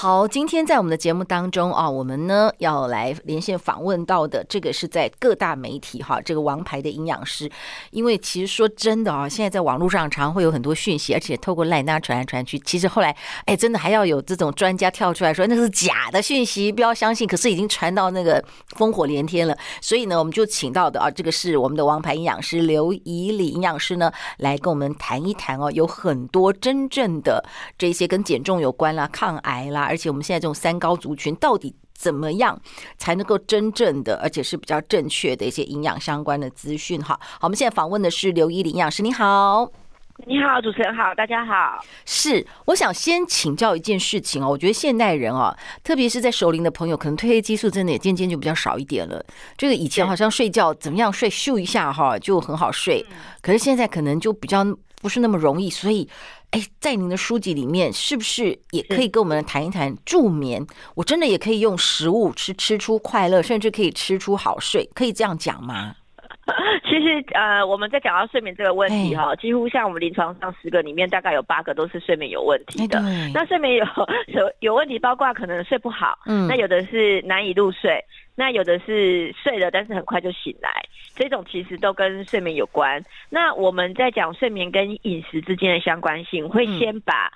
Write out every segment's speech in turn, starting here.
好，今天在我们的节目当中啊，我们呢要来连线访问到的这个是在各大媒体哈，这个王牌的营养师。因为其实说真的啊，现在在网络上常会有很多讯息，而且透过赖那传来传去。其实后来哎，真的还要有这种专家跳出来说那是假的讯息，不要相信。可是已经传到那个烽火连天了，所以呢，我们就请到的啊，这个是我们的王牌营养师刘以里营养师呢，来跟我们谈一谈哦，有很多真正的这些跟减重有关啦、抗癌啦。而且我们现在这种三高族群，到底怎么样才能够真正的，而且是比较正确的一些营养相关的资讯？哈，好，我们现在访问的是刘依林营养师，你好，你好，主持人好，大家好。是，我想先请教一件事情哦，我觉得现代人哦，特别是在熟龄的朋友，可能褪黑激素真的也渐渐就比较少一点了。这个以前好像睡觉怎么样睡，咻一下哈就很好睡，可是现在可能就比较不是那么容易，所以。哎，在您的书籍里面，是不是也可以跟我们谈一谈助眠？我真的也可以用食物吃吃出快乐，甚至可以吃出好睡，可以这样讲吗？其实呃，我们在讲到睡眠这个问题哈，几乎像我们临床上十个里面，大概有八个都是睡眠有问题的。那睡眠有 有有问题，包括可能睡不好，嗯，那有的是难以入睡。那有的是睡了，但是很快就醒来，这种其实都跟睡眠有关。那我们在讲睡眠跟饮食之间的相关性，会先把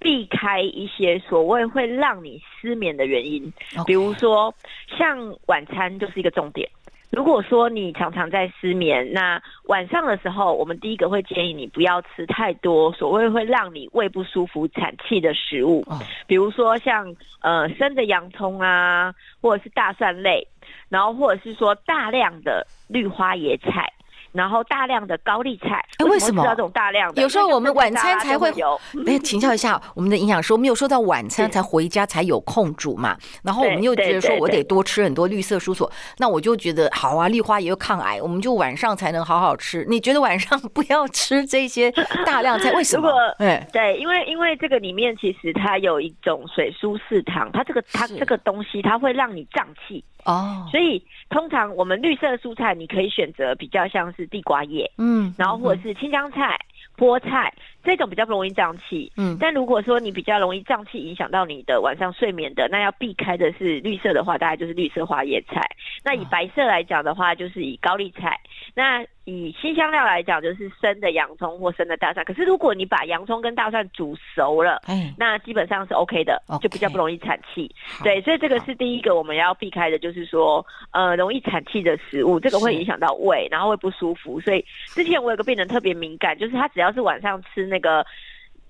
避开一些所谓会让你失眠的原因，比如说像晚餐就是一个重点。如果说你常常在失眠，那晚上的时候，我们第一个会建议你不要吃太多所谓会让你胃不舒服、产气的食物，比如说像呃生的洋葱啊，或者是大蒜类，然后或者是说大量的绿花野菜。然后大量的高丽菜，哎，为什么这种大量的？有时候我们晚餐才会有。哎，请教一下我们的营养师，我们有说到晚餐才回家才有空煮嘛？然后我们又觉得说我得多吃很多绿色蔬果，那我就觉得好啊，绿花也有抗癌，我们就晚上才能好好吃。你觉得晚上不要吃这些大量菜，为什么？对对，因为因为这个里面其实它有一种水苏四糖，它这个它这个东西它会让你胀气。哦，所以通常我们绿色蔬菜，你可以选择比较像是地瓜叶，嗯，然后或者是青江菜、菠菜这种比较不容易胀气，嗯，但如果说你比较容易胀气，影响到你的晚上睡眠的，那要避开的是绿色的话，大概就是绿色花叶菜。那以白色来讲的话，就是以高丽菜。那以新香料来讲，就是生的洋葱或生的大蒜。可是如果你把洋葱跟大蒜煮熟了，那基本上是 OK 的，就比较不容易产气。对，所以这个是第一个我们要避开的，就是说，呃，容易产气的食物，这个会影响到胃，然后会不舒服。所以之前我有个病人特别敏感，就是他只要是晚上吃那个，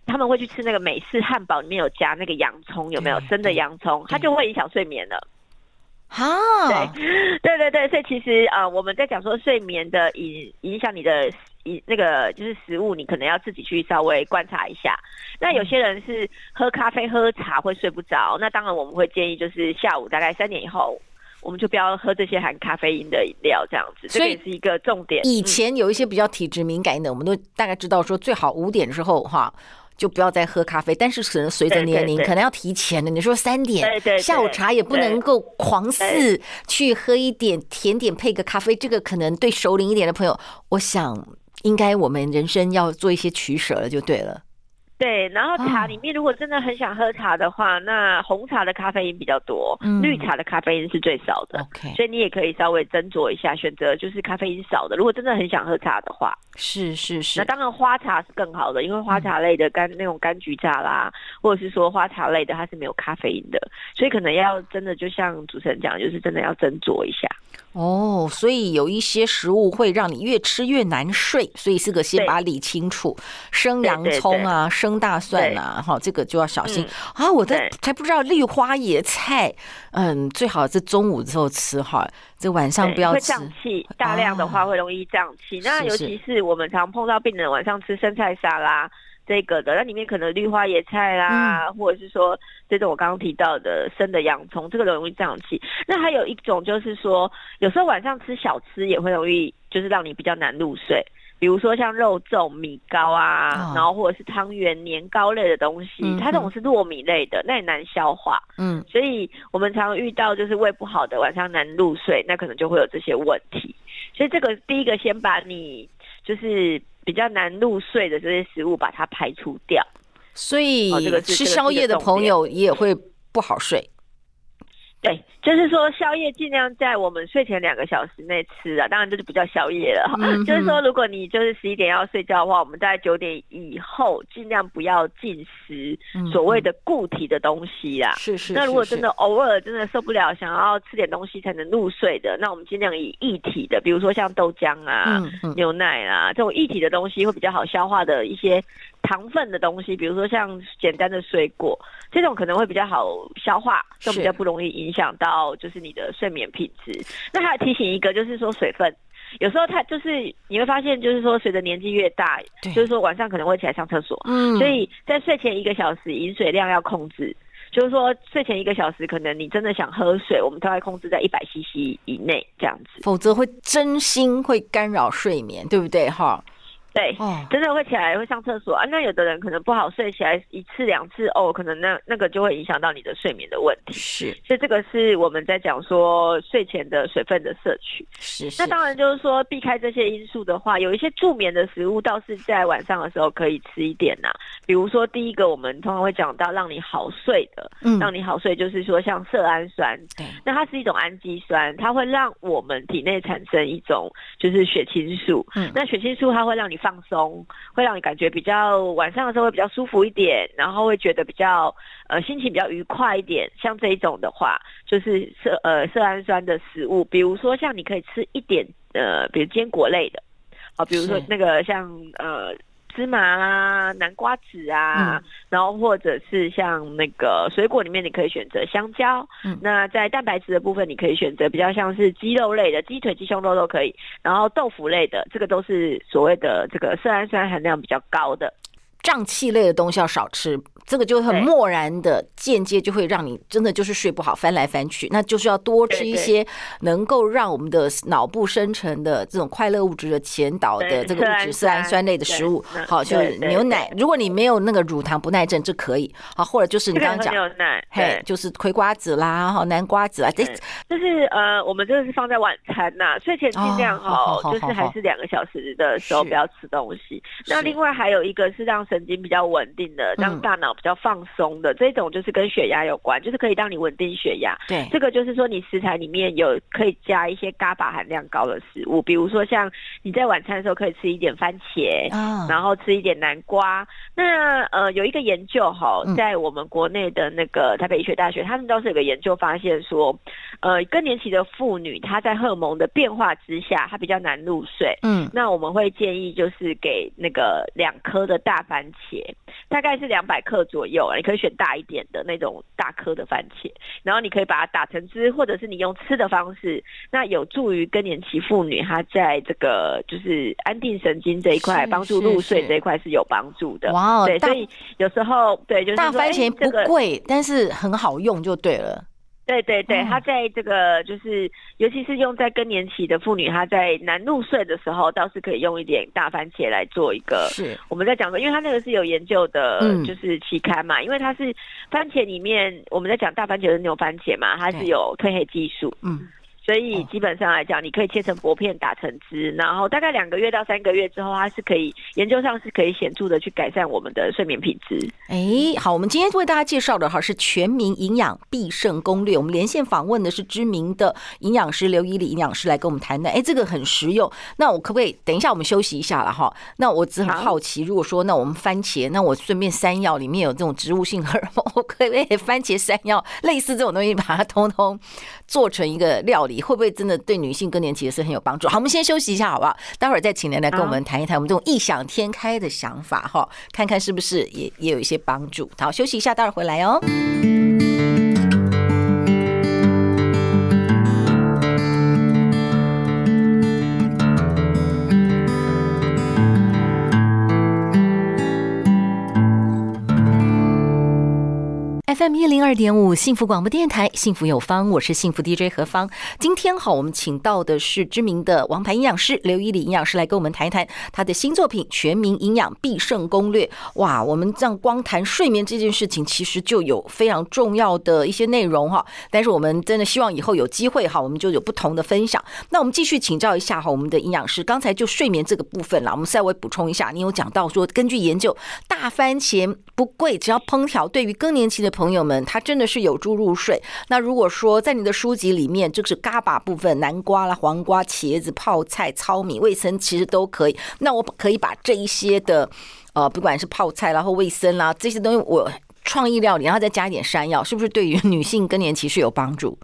他们会去吃那个美式汉堡，里面有加那个洋葱，有没有生的洋葱，他就会影响睡眠了。啊，对，对对对，所以其实啊、呃，我们在讲说睡眠的影影响你的影那个就是食物，你可能要自己去稍微观察一下。那有些人是喝咖啡、喝茶会睡不着，那当然我们会建议就是下午大概三点以后，我们就不要喝这些含咖啡因的饮料，这样子，这个也是一个重点。以前有一些比较体质敏感的，我们都大概知道说最好五点之后哈。就不要再喝咖啡，但是可能随着年龄，可能要提前的。你说三点，下午茶也不能够狂肆去喝一点甜点配个咖啡，这个可能对熟龄一点的朋友，我想应该我们人生要做一些取舍了，就对了。对，然后茶里面如果真的很想喝茶的话，那红茶的咖啡因比较多，绿茶的咖啡因是最少的。OK，所以你也可以稍微斟酌一下，选择就是咖啡因少的。如果真的很想喝茶的话，是是是。那当然花茶是更好的，因为花茶类的柑那种柑橘茶啦，或者是说花茶类的，它是没有咖啡因的，所以可能要真的就像主持人讲，就是真的要斟酌一下。哦，所以有一些食物会让你越吃越难睡，所以这个先把它理清楚。生洋葱啊，生大蒜啊，哈，这个就要小心啊！我的才不知道绿花野菜，嗯，最好是中午之后吃哈，这晚上不要吃。会胀气，大量的话会容易胀气。那尤其是我们常碰到病人晚上吃生菜沙拉。这个的，那里面可能绿花椰菜啦，嗯、或者是说这种我刚刚提到的生的洋葱，这个容易胀气。那还有一种就是说，有时候晚上吃小吃也会容易，就是让你比较难入睡。比如说像肉粽、米糕啊，哦、然后或者是汤圆、年糕类的东西，嗯、它这种是糯米类的，那也难消化。嗯，所以我们常遇到就是胃不好的，晚上难入睡，那可能就会有这些问题。所以这个第一个先把你就是比较难入睡的这些食物把它排除掉。所以吃宵夜的朋友也会不好睡。对，就是说宵夜尽量在我们睡前两个小时内吃啊，当然这就不叫宵夜了 就是说，如果你就是十一点要睡觉的话，我们在九点以后尽量不要进食所谓的固体的东西啦。是，是是。那如果真的偶尔真的受不了，想要吃点东西才能入睡的，那我们尽量以液体的，比如说像豆浆啊、牛奶啊这种液体的东西会比较好消化的一些。糖分的东西，比如说像简单的水果，这种可能会比较好消化，就比较不容易影响到就是你的睡眠品质。那还要提醒一个，就是说水分，有时候它就是你会发现，就是说随着年纪越大，对就是说晚上可能会起来上厕所，嗯，所以在睡前一个小时饮水量要控制，就是说睡前一个小时可能你真的想喝水，我们都要控制在一百 CC 以内这样子，否则会真心会干扰睡眠，对不对？哈。对，真的会起来会上厕所啊。那有的人可能不好睡，起来一次两次哦，可能那那个就会影响到你的睡眠的问题。是，所以这个是我们在讲说睡前的水分的摄取。是，是，那当然就是说避开这些因素的话，有一些助眠的食物倒是在晚上的时候可以吃一点呐、啊。比如说第一个，我们通常会讲到让你好睡的，嗯，让你好睡就是说像色氨酸，对，那它是一种氨基酸，它会让我们体内产生一种就是血清素。嗯，那血清素它会让你放松，会让你感觉比较晚上的时候会比较舒服一点，然后会觉得比较呃心情比较愉快一点。像这一种的话，就是色呃色氨酸的食物，比如说像你可以吃一点呃，比如坚果类的，啊，比如说那个像呃。芝麻啊，南瓜籽啊，嗯、然后或者是像那个水果里面，你可以选择香蕉。嗯，那在蛋白质的部分，你可以选择比较像是鸡肉类的，鸡腿、鸡胸肉都可以。然后豆腐类的，这个都是所谓的这个色氨酸含量比较高的。胀气类的东西要少吃。这个就很漠然的间接就会让你真的就是睡不好，翻来翻去，那就是要多吃一些能够让我们的脑部生成的这种快乐物质的前导的这个物质色氨酸类的食物，好，就是牛奶。如果你没有那个乳糖不耐症，这可以好，或者就是你刚刚讲牛奶，嘿，就是葵瓜子啦，哈，南瓜子啊，这就是呃，我们这个是放在晚餐呐，睡前尽量好，就是还是两个小时的时候不要吃东西。那另外还有一个是让神经比较稳定的，让大脑。比较放松的这种就是跟血压有关，就是可以让你稳定血压。对，这个就是说你食材里面有可以加一些伽巴含量高的食物，比如说像你在晚餐的时候可以吃一点番茄，啊，然后吃一点南瓜。那呃有一个研究哈，在我们国内的那个台北医学大学，他们倒是有个研究发现说，呃更年期的妇女她在荷尔蒙的变化之下，她比较难入睡。嗯，那我们会建议就是给那个两颗的大番茄，大概是两百克。左右啊，你可以选大一点的那种大颗的番茄，然后你可以把它打成汁，或者是你用吃的方式，那有助于更年期妇女她在这个就是安定神经这一块，帮助入睡这一块是有帮助的。哇，对，所以有时候对，就是大番茄不贵，但是很好用就对了。对对对，它在这个就是，尤其是用在更年期的妇女，她在难入睡的时候，倒是可以用一点大番茄来做一个。是，我们在讲说，因为它那个是有研究的，就是期刊嘛，嗯、因为它是番茄里面，我们在讲大番茄的牛番茄嘛，它是有褪黑激素。嗯。所以基本上来讲，你可以切成薄片打成汁，然后大概两个月到三个月之后，它是可以研究上是可以显著的去改善我们的睡眠品质。哎，好，我们今天为大家介绍的哈是全民营养必胜攻略。我们连线访问的是知名的营养师刘以礼营养师来跟我们谈的。哎，这个很实用。那我可不可以等一下我们休息一下了哈？那我只很好奇，如果说那我们番茄，那我顺便山药里面有这种植物性荷尔蒙，我 可不可以番茄山药类似这种东西，把它通通做成一个料理？会不会真的对女性更年期也是很有帮助？好，我们先休息一下，好不好？待会儿再请您来跟我们谈一谈我们这种异想天开的想法，哈，看看是不是也也有一些帮助。好，休息一下，待会儿回来哦。FM 一零二点五幸福广播电台，幸福有方，我是幸福 DJ 何芳。今天好，我们请到的是知名的王牌营养师刘一礼营养师来跟我们谈一谈他的新作品《全民营养必胜攻略》。哇，我们这样光谈睡眠这件事情，其实就有非常重要的一些内容哈。但是我们真的希望以后有机会哈，我们就有不同的分享。那我们继续请教一下哈，我们的营养师，刚才就睡眠这个部分啦，我们稍微补充一下。你有讲到说，根据研究，大番茄不贵，只要烹调，对于更年期的朋友朋友们，它真的是有助入睡。那如果说在你的书籍里面，就是嘎巴部分，南瓜啦、黄瓜、茄子、泡菜、糙米、味噌，其实都可以。那我可以把这一些的，呃，不管是泡菜啦或卫生啦这些东西，我创意料理，然后再加一点山药，是不是对于女性更年期是有帮助？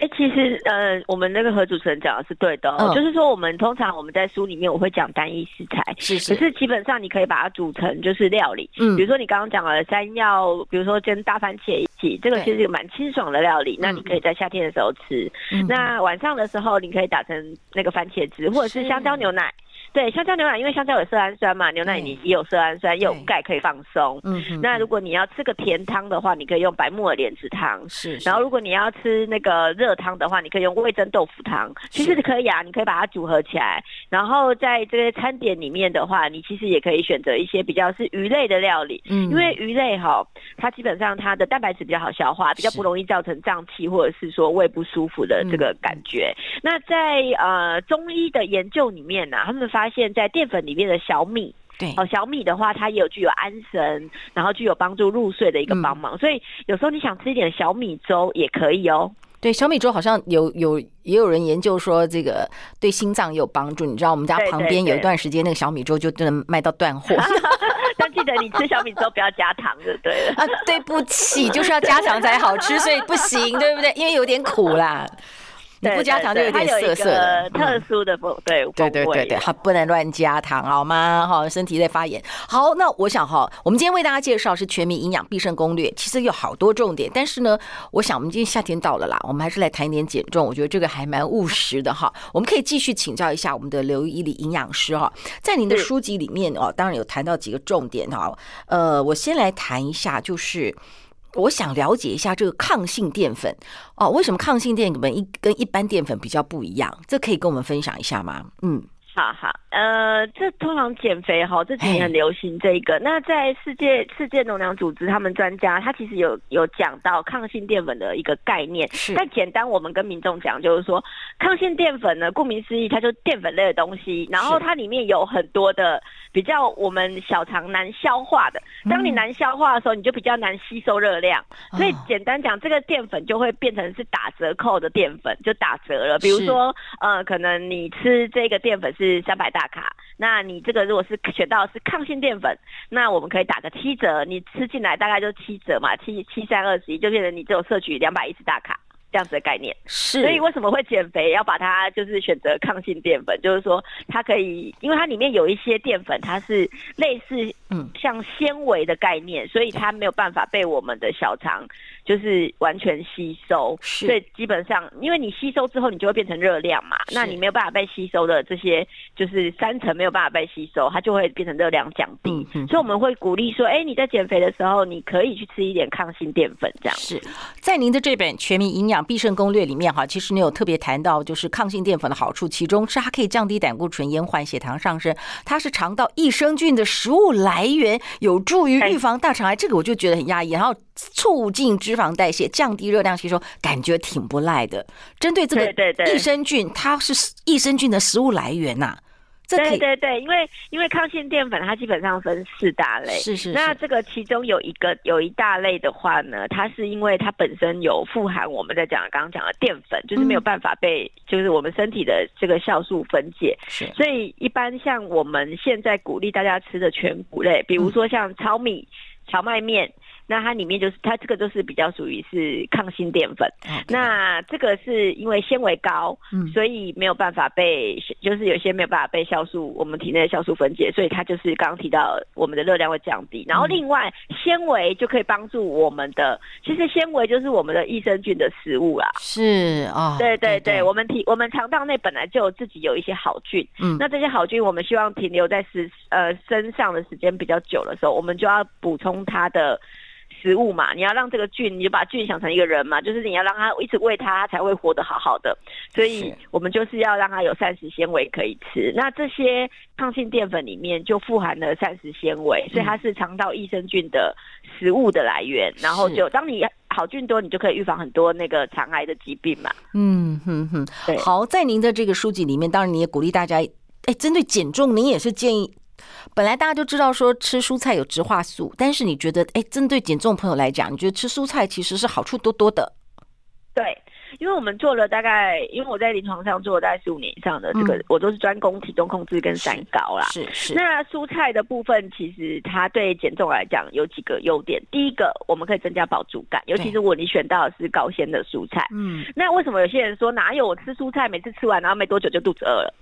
哎、欸，其实呃，我们那个何主持人讲的是对的，哦，嗯、就是说我们通常我们在书里面我会讲单一食材，是是，可是基本上你可以把它煮成就是料理，嗯，比如说你刚刚讲了山药，比如说跟大番茄一起，这个其实是蛮清爽的料理，那你可以在夏天的时候吃，嗯、那晚上的时候你可以打成那个番茄汁，或者是。香蕉牛奶。对，香蕉牛奶，因为香蕉有色氨酸嘛，牛奶里也有色氨酸，也有钙可以放松。嗯嗯。那如果你要吃个甜汤的话，你可以用白木耳莲子汤。是。然后如果你要吃那个热汤的话，你可以用味噌豆腐汤。其实可以啊，你可以把它组合起来。然后在这些餐点里面的话，你其实也可以选择一些比较是鱼类的料理。嗯。因为鱼类哈，它基本上它的蛋白质比较好消化，比较不容易造成胀气或者是说胃不舒服的这个感觉。那在呃中医的研究里面呢，他们发发现，在淀粉里面的小米，对哦，小米的话，它也有具有安神，然后具有帮助入睡的一个帮忙。嗯、所以有时候你想吃一点小米粥也可以哦。对，小米粥好像有有也有人研究说这个对心脏也有帮助。你知道我们家旁边有一段时间那个小米粥就真的卖到断货。但记得你吃小米粥不要加糖就对了。啊，对不起，就是要加糖才好吃，所以不行，对不对？因为有点苦啦。你不加糖就有点涩涩的，特殊的风对对对对对，它不能乱加糖好吗？哈，身体在发炎。好，那我想哈，我们今天为大家介绍是全民营养必胜攻略，其实有好多重点，但是呢，我想我们今天夏天到了啦，我们还是来谈一点减重，我觉得这个还蛮务实的哈。我们可以继续请教一下我们的刘依里营养师哈，在您的书籍里面哦，当然有谈到几个重点哈。呃，我先来谈一下，就是。我想了解一下这个抗性淀粉哦，为什么抗性淀粉一跟一般淀粉比较不一样？这可以跟我们分享一下吗？嗯。好好，呃，这通常减肥哈，这几年很流行这个。嘿那在世界世界农粮组织，他们专家他其实有有讲到抗性淀粉的一个概念。是。但简单，我们跟民众讲，就是说，抗性淀粉呢，顾名思义，它就是淀粉类的东西。然后它里面有很多的比较我们小肠难消化的。当你难消化的时候，你就比较难吸收热量。嗯、所以简单讲，这个淀粉就会变成是打折扣的淀粉，就打折了。比如说，呃，可能你吃这个淀粉是。是三百大卡，那你这个如果是选到是抗性淀粉，那我们可以打个七折，你吃进来大概就七折嘛，七七三二十一，就变成你只有摄取两百一十大卡。这样子的概念是，所以为什么会减肥要把它就是选择抗性淀粉？就是说它可以，因为它里面有一些淀粉，它是类似嗯像纤维的概念，所以它没有办法被我们的小肠就是完全吸收。所以基本上，因为你吸收之后，你就会变成热量嘛，那你没有办法被吸收的这些就是三层没有办法被吸收，它就会变成热量降低。所以我们会鼓励说，哎、欸，你在减肥的时候，你可以去吃一点抗性淀粉，这样。是。在您的这本《全民营养》必胜攻略里面哈，其实你有特别谈到，就是抗性淀粉的好处，其中是它可以降低胆固醇，延缓血糖上升，它是肠道益生菌的食物来源，有助于预防大肠癌。这个我就觉得很压抑，然后促进脂肪代谢，降低热量吸收，感觉挺不赖的。针对这个益生菌，它是益生菌的食物来源呐、啊。对对对，因为因为抗性淀粉它基本上分四大类，是是是。那这个其中有一个有一大类的话呢，它是因为它本身有富含我们在讲刚刚讲的淀粉，就是没有办法被、嗯、就是我们身体的这个酵素分解，是。所以一般像我们现在鼓励大家吃的全谷类，比如说像糙米、荞麦面。那它里面就是它这个就是比较属于是抗性淀粉.那这个是因为纤维高，嗯，所以没有办法被，就是有些没有办法被酵素我们体内的酵素分解，所以它就是刚刚提到我们的热量会降低。然后另外纤维就可以帮助我们的，其实纤维就是我们的益生菌的食物啦。是啊，哦、对对对，对我们体我们肠道内本来就有自己有一些好菌，嗯，那这些好菌我们希望停留在时呃身上的时间比较久的时候，我们就要补充它的。食物嘛，你要让这个菌，你就把菌想成一个人嘛，就是你要让它一直喂它，它才会活得好好的。所以我们就是要让它有膳食纤维可以吃。那这些抗性淀粉里面就富含了膳食纤维，所以它是肠道益生菌的食物的来源。然后就当你好菌多，你就可以预防很多那个肠癌的疾病嘛。嗯哼哼，对。好，在您的这个书籍里面，当然你也鼓励大家，哎，针对减重，您也是建议。本来大家就知道说吃蔬菜有植化素，但是你觉得，哎，针对减重朋友来讲，你觉得吃蔬菜其实是好处多多的。对，因为我们做了大概，因为我在临床上做了大概十五年以上的这个，嗯、我都是专攻体重控制跟三高啦。是是。是那蔬菜的部分，其实它对减重来讲有几个优点。第一个，我们可以增加饱足感，尤其是如果你选到的是高纤的蔬菜。嗯。那为什么有些人说哪有我吃蔬菜，每次吃完然后没多久就肚子饿了？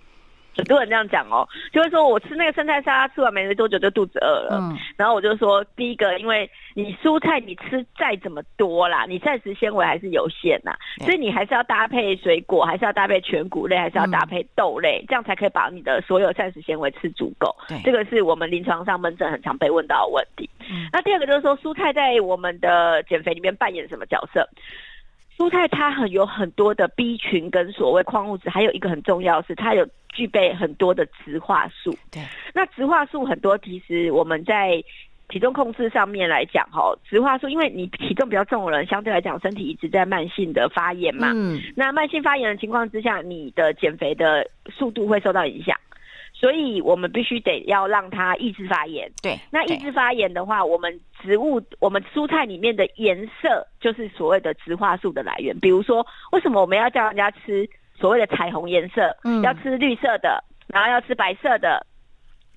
很多人这样讲哦，就会说我吃那个生菜沙拉吃完没多久就肚子饿了。嗯，然后我就说，第一个，因为你蔬菜你吃再怎么多啦，你膳食纤维还是有限呐，所以你还是要搭配水果，还是要搭配全谷类，还是要搭配豆类，这样才可以把你的所有膳食纤维吃足够。对，这个是我们临床上门诊很常被问到的问题。嗯，那第二个就是说，蔬菜在我们的减肥里面扮演什么角色？蔬菜它很有很多的 B 群跟所谓矿物质，还有一个很重要是它有具备很多的植化素。对，那植化素很多，其实我们在体重控制上面来讲，哈，植化素，因为你体重比较重的人，相对来讲身体一直在慢性的发炎嘛。嗯。那慢性发炎的情况之下，你的减肥的速度会受到影响。所以我们必须得要让它抑制发炎。对，那抑制发炎的话，我们植物、我们蔬菜里面的颜色就是所谓的植化素的来源。比如说，为什么我们要叫人家吃所谓的彩虹颜色？嗯，要吃绿色的，然后要吃白色的，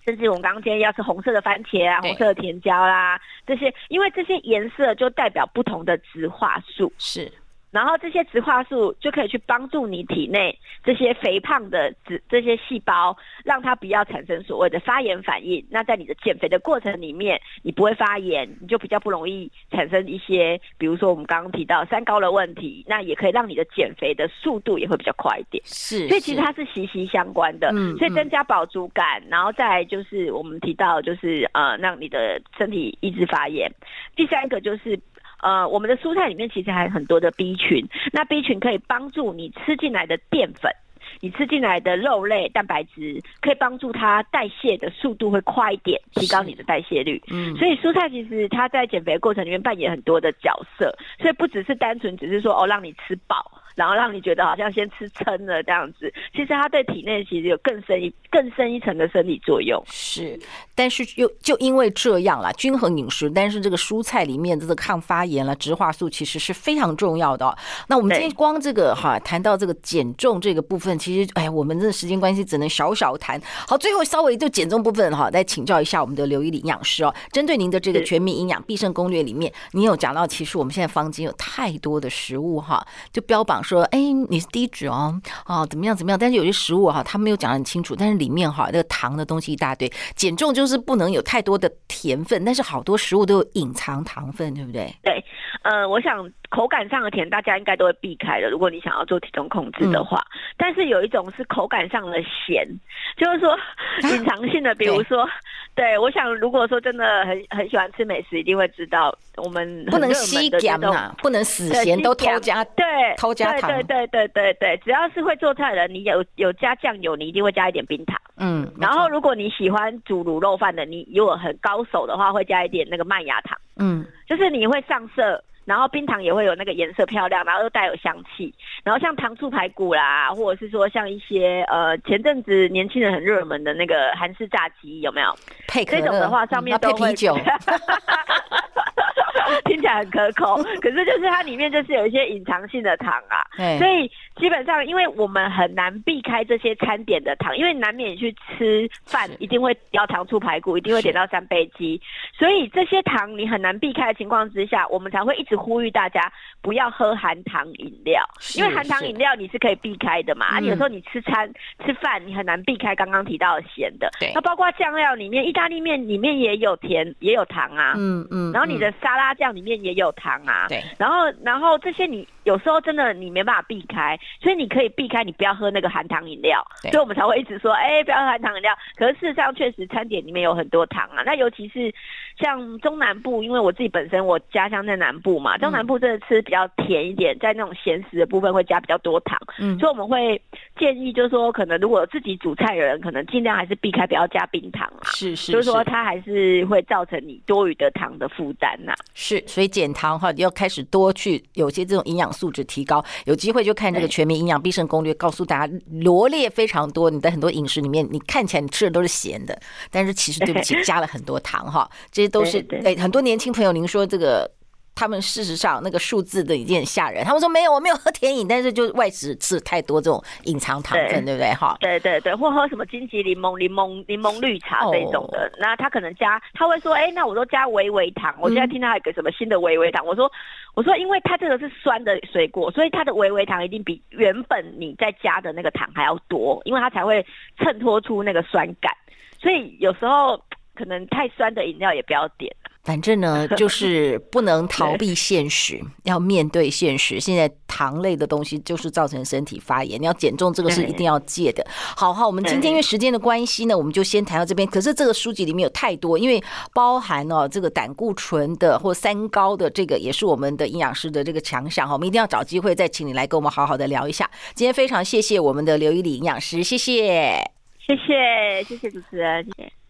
甚至我们刚刚今天要吃红色的番茄啊，红色的甜椒啦，这些，因为这些颜色就代表不同的植化素。是。然后这些植化素就可以去帮助你体内这些肥胖的脂这些细胞，让它不要产生所谓的发炎反应。那在你的减肥的过程里面，你不会发炎，你就比较不容易产生一些，比如说我们刚刚提到三高的问题。那也可以让你的减肥的速度也会比较快一点。是，所以其实它是息息相关的。嗯，所以增加饱足感，然后再来就是我们提到就是呃，让你的身体抑制发炎。第三个就是。呃，我们的蔬菜里面其实还有很多的 B 群，那 B 群可以帮助你吃进来的淀粉，你吃进来的肉类蛋白质，可以帮助它代谢的速度会快一点，提高你的代谢率。嗯，所以蔬菜其实它在减肥的过程里面扮演很多的角色，所以不只是单纯只是说哦让你吃饱。然后让你觉得好像先吃撑了这样子，其实它对体内其实有更深一更深一层的生理作用。是，但是又就因为这样啦，均衡饮食，但是这个蔬菜里面这个抗发炎了，植化素其实是非常重要的哦。那我们今天光这个哈谈到这个减重这个部分，其实哎，我们这时间关系只能小小谈。好，最后稍微就减重部分哈，再请教一下我们的刘一林营养师哦。针对您的这个全民营养必胜攻略里面，您有讲到，其实我们现在坊间有太多的食物哈，就标榜。说哎，你是低脂哦，哦怎么样怎么样？但是有些食物哈，他没有讲得很清楚。但是里面哈，那个糖的东西一大堆。减重就是不能有太多的甜分，但是好多食物都有隐藏糖分，对不对？对，呃，我想口感上的甜，大家应该都会避开的。如果你想要做体重控制的话，嗯、但是有一种是口感上的咸，就是说 隐藏性的，啊、比如说，对，对我想如果说真的很很喜欢吃美食，一定会知道我们不能吸咸啊，不能死咸都偷加，对，偷加糖。对对对对对，只要是会做菜的人，你有有加酱油，你一定会加一点冰糖。嗯，然后如果你喜欢煮卤肉饭的，你如果很高手的话，会加一点那个麦芽糖。嗯，就是你会上色，然后冰糖也会有那个颜色漂亮，然后又带有香气。然后像糖醋排骨啦，或者是说像一些呃前阵子年轻人很热门的那个韩式炸鸡，有没有？配这种的话，上面都啤酒。听起来很可口，可是就是它里面就是有一些隐藏性的糖啊，对所以基本上因为我们很难避开这些餐点的糖，因为难免去吃饭一定会要糖醋排骨，一定会点到三杯鸡，所以这些糖你很难避开的情况之下，我们才会一直呼吁大家不要喝含糖饮料，因为含糖饮料你是可以避开的嘛，是。啊，有时候你吃餐吃饭你很难避开刚刚提到的咸的，对。那包括酱料里面，意大利面里面也有甜也有糖啊，嗯嗯，然后你的沙拉。酱里面也有糖啊，对，然后然后这些你有时候真的你没办法避开，所以你可以避开，你不要喝那个含糖饮料。所以我们才会一直说，哎、欸，不要喝含糖饮料。可是事实上，确实餐点里面有很多糖啊。那尤其是像中南部，因为我自己本身我家乡在南部嘛，中南部真的吃比较甜一点，在那种咸食的部分会加比较多糖。嗯，所以我们会建议，就是说，可能如果自己煮菜的人，可能尽量还是避开，不要加冰糖啊。是是，是，就是说它还是会造成你多余的糖的负担呐。是，所以减糖哈，你要开始多去有些这种营养素质提高。有机会就看这个全民营养必胜攻略，告诉大家罗列非常多。你在很多饮食里面，你看起来你吃的都是咸的，但是其实对不起，加了很多糖哈。这些都是哎，很多年轻朋友，您说这个。他们事实上那个数字的已经很吓人。他们说没有，我没有喝甜饮，但是就外食吃太多这种隐藏糖分，对，不对？哈，对对对，或喝什么金桔柠檬、柠檬柠檬绿茶这种的，哦、那他可能加，他会说，哎、欸，那我都加微微糖。我现在听到一个什么新的微微糖，嗯、我说，我说，因为它这个是酸的水果，所以它的微微糖一定比原本你在加的那个糖还要多，因为它才会衬托出那个酸感。所以有时候可能太酸的饮料也不要点。反正呢，就是不能 逃避现实，要面对现实。现在糖类的东西就是造成身体发炎，你要减重，这个是一定要戒的。好好，我们今天因为时间的关系呢，我们就先谈到这边。可是这个书籍里面有太多，因为包含哦这个胆固醇的或三高的这个，也是我们的营养师的这个强项哈。我们一定要找机会再请你来跟我们好好的聊一下。今天非常谢谢我们的刘一礼营养师，谢谢，谢谢，谢谢主持人，谢谢。